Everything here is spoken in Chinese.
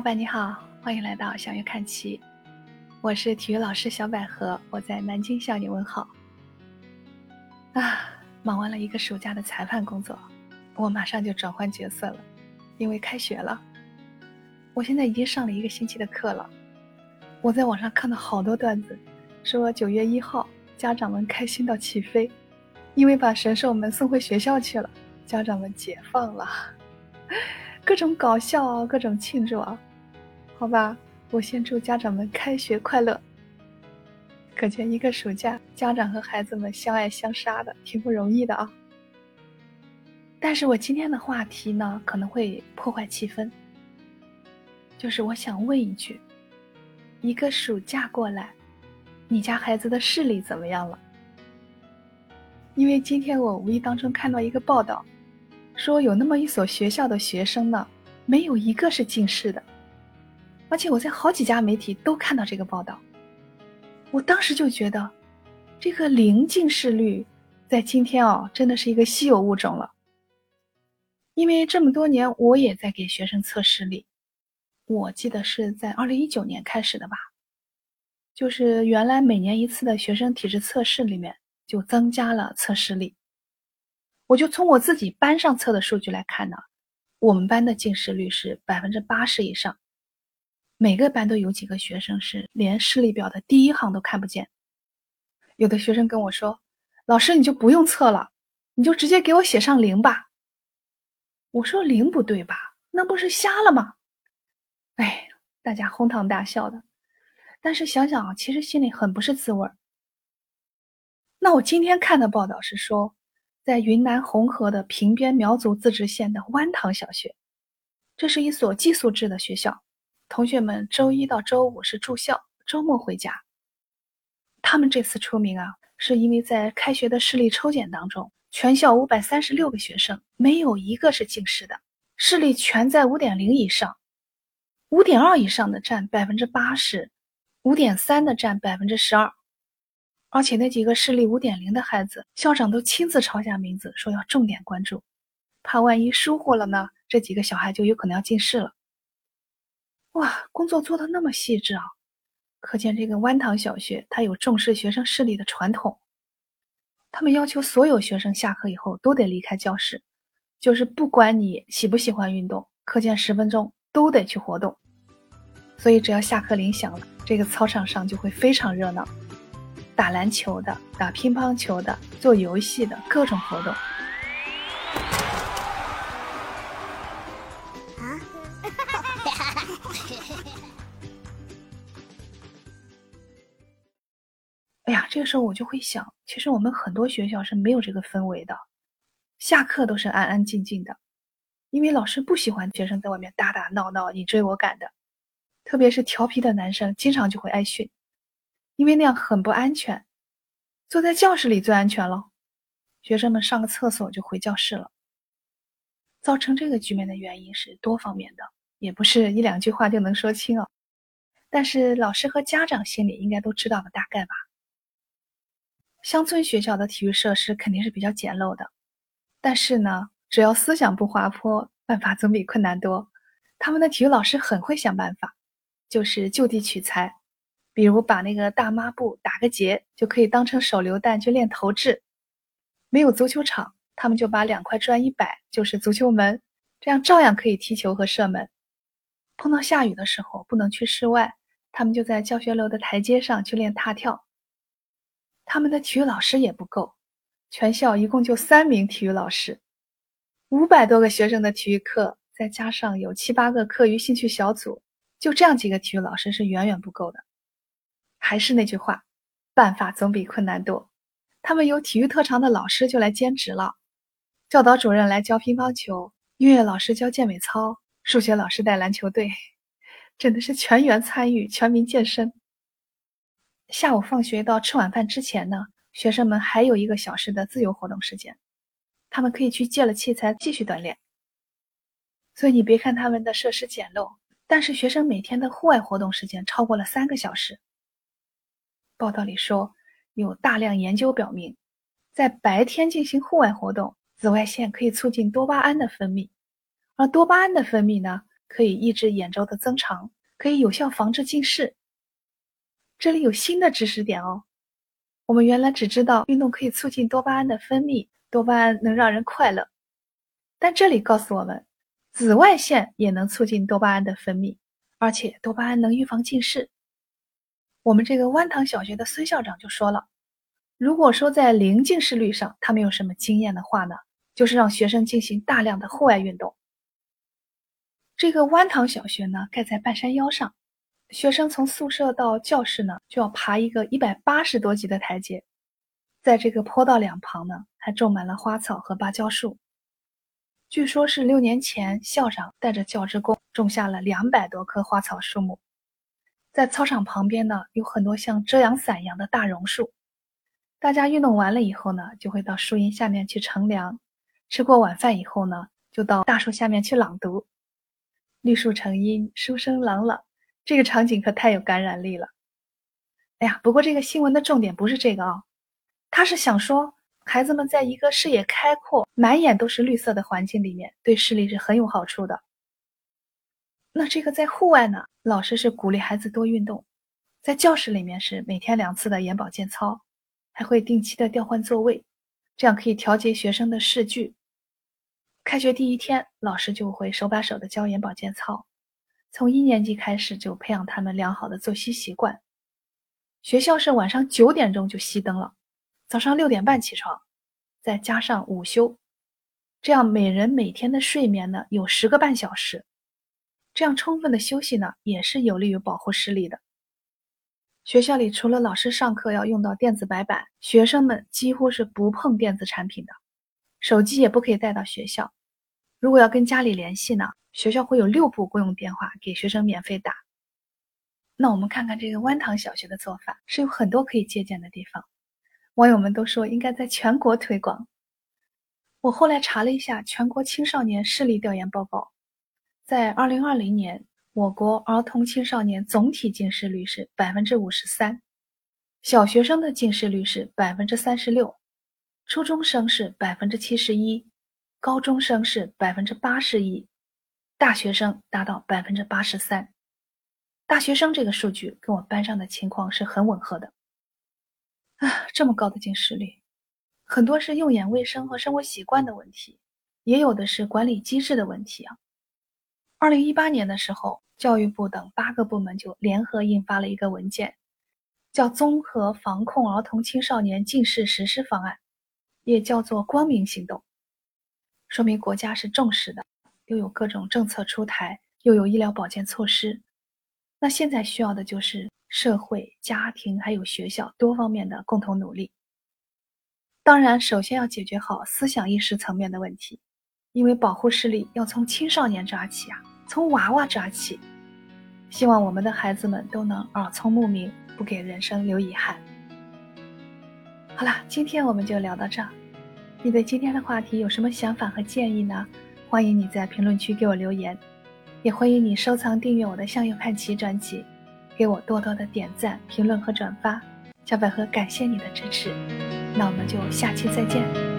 伙伴你好，欢迎来到小月看棋，我是体育老师小百合，我在南京向你问好。啊，忙完了一个暑假的裁判工作，我马上就转换角色了，因为开学了。我现在已经上了一个星期的课了，我在网上看到好多段子，说九月一号家长们开心到起飞，因为把神兽们送回学校去了，家长们解放了。各种搞笑，各种庆祝啊！好吧，我先祝家长们开学快乐。可见一个暑假，家长和孩子们相爱相杀的，挺不容易的啊。但是我今天的话题呢，可能会破坏气氛。就是我想问一句：一个暑假过来，你家孩子的视力怎么样了？因为今天我无意当中看到一个报道。说有那么一所学校的学生呢，没有一个是近视的，而且我在好几家媒体都看到这个报道。我当时就觉得，这个零近视率在今天哦，真的是一个稀有物种了。因为这么多年我也在给学生测视力，我记得是在二零一九年开始的吧，就是原来每年一次的学生体质测试里面就增加了测视力。我就从我自己班上测的数据来看呢，我们班的近视率是百分之八十以上，每个班都有几个学生是连视力表的第一行都看不见。有的学生跟我说：“老师，你就不用测了，你就直接给我写上零吧。”我说：“零不对吧？那不是瞎了吗？”哎，大家哄堂大笑的。但是想想啊，其实心里很不是滋味儿。那我今天看的报道是说。在云南红河的平边苗族自治县的湾塘小学，这是一所寄宿制的学校，同学们周一到周五是住校，周末回家。他们这次出名啊，是因为在开学的视力抽检当中，全校五百三十六个学生没有一个是近视的，视力全在五点零以上，五点二以上的占百分之八十，五点三的占百分之十二。而且那几个视力五点零的孩子，校长都亲自抄下名字，说要重点关注，怕万一疏忽了呢，这几个小孩就有可能要近视了。哇，工作做的那么细致啊！可见这个湾塘小学它有重视学生视力的传统。他们要求所有学生下课以后都得离开教室，就是不管你喜不喜欢运动，课间十分钟都得去活动。所以只要下课铃响了，这个操场上就会非常热闹。打篮球的，打乒乓球的，做游戏的各种活动。这个时候我就会想，其实我们很多学校是没有这个氛围的，下课都是安安静静的，因为老师不喜欢学生在外面打打闹闹、你追我赶的，特别是调皮的男生，经常就会挨训。因为那样很不安全，坐在教室里最安全了。学生们上个厕所就回教室了。造成这个局面的原因是多方面的，也不是一两句话就能说清哦。但是老师和家长心里应该都知道个大概吧。乡村学校的体育设施肯定是比较简陋的，但是呢，只要思想不滑坡，办法总比困难多。他们的体育老师很会想办法，就是就地取材。比如把那个大抹布打个结，就可以当成手榴弹去练投掷。没有足球场，他们就把两块砖一摆，就是足球门，这样照样可以踢球和射门。碰到下雨的时候不能去室外，他们就在教学楼的台阶上去练踏跳。他们的体育老师也不够，全校一共就三名体育老师，五百多个学生的体育课，再加上有七八个课余兴趣小组，就这样几个体育老师是远远不够的。还是那句话，办法总比困难多。他们有体育特长的老师就来兼职了，教导主任来教乒乓球，音乐老师教健美操，数学老师带篮球队，真的是全员参与，全民健身。下午放学到吃晚饭之前呢，学生们还有一个小时的自由活动时间，他们可以去借了器材继续锻炼。所以你别看他们的设施简陋，但是学生每天的户外活动时间超过了三个小时。报道里说，有大量研究表明，在白天进行户外活动，紫外线可以促进多巴胺的分泌，而多巴胺的分泌呢，可以抑制眼周的增长，可以有效防治近视。这里有新的知识点哦，我们原来只知道运动可以促进多巴胺的分泌，多巴胺能让人快乐，但这里告诉我们，紫外线也能促进多巴胺的分泌，而且多巴胺能预防近视。我们这个湾塘小学的孙校长就说了，如果说在零近视率上他没有什么经验的话呢，就是让学生进行大量的户外运动。这个湾塘小学呢，盖在半山腰上，学生从宿舍到教室呢，就要爬一个一百八十多级的台阶。在这个坡道两旁呢，还种满了花草和芭蕉树。据说，是六年前校长带着教职工种下了两百多棵花草树木。在操场旁边呢，有很多像遮阳伞一样的大榕树。大家运动完了以后呢，就会到树荫下面去乘凉。吃过晚饭以后呢，就到大树下面去朗读。绿树成荫，书声朗朗，这个场景可太有感染力了。哎呀，不过这个新闻的重点不是这个啊，他是想说，孩子们在一个视野开阔、满眼都是绿色的环境里面，对视力是很有好处的。那这个在户外呢，老师是鼓励孩子多运动，在教室里面是每天两次的眼保健操，还会定期的调换座位，这样可以调节学生的视距。开学第一天，老师就会手把手的教眼保健操，从一年级开始就培养他们良好的作息习惯。学校是晚上九点钟就熄灯了，早上六点半起床，再加上午休，这样每人每天的睡眠呢有十个半小时。这样充分的休息呢，也是有利于保护视力的。学校里除了老师上课要用到电子白板，学生们几乎是不碰电子产品的。手机也不可以带到学校。如果要跟家里联系呢，学校会有六部公用电话给学生免费打。那我们看看这个湾塘小学的做法，是有很多可以借鉴的地方。网友们都说应该在全国推广。我后来查了一下全国青少年视力调研报告，在二零二零年，我国儿童青少年总体近视率是百分之五十三，小学生的近视率是百分之三十六。初中生是百分之七十一，高中生是百分之八十一，大学生达到百分之八十三。大学生这个数据跟我班上的情况是很吻合的。啊，这么高的近视率，很多是用眼卫生和生活习惯的问题，也有的是管理机制的问题啊。二零一八年的时候，教育部等八个部门就联合印发了一个文件，叫《综合防控儿童青少年近视实施方案》。也叫做“光明行动”，说明国家是重视的，又有各种政策出台，又有医疗保健措施。那现在需要的就是社会、家庭还有学校多方面的共同努力。当然，首先要解决好思想意识层面的问题，因为保护视力要从青少年抓起啊，从娃娃抓起。希望我们的孩子们都能耳聪目明，不给人生留遗憾。好了，今天我们就聊到这儿。你对今天的话题有什么想法和建议呢？欢迎你在评论区给我留言，也欢迎你收藏订阅我的《向右看齐》专辑，给我多多的点赞、评论和转发。小百合感谢你的支持，那我们就下期再见。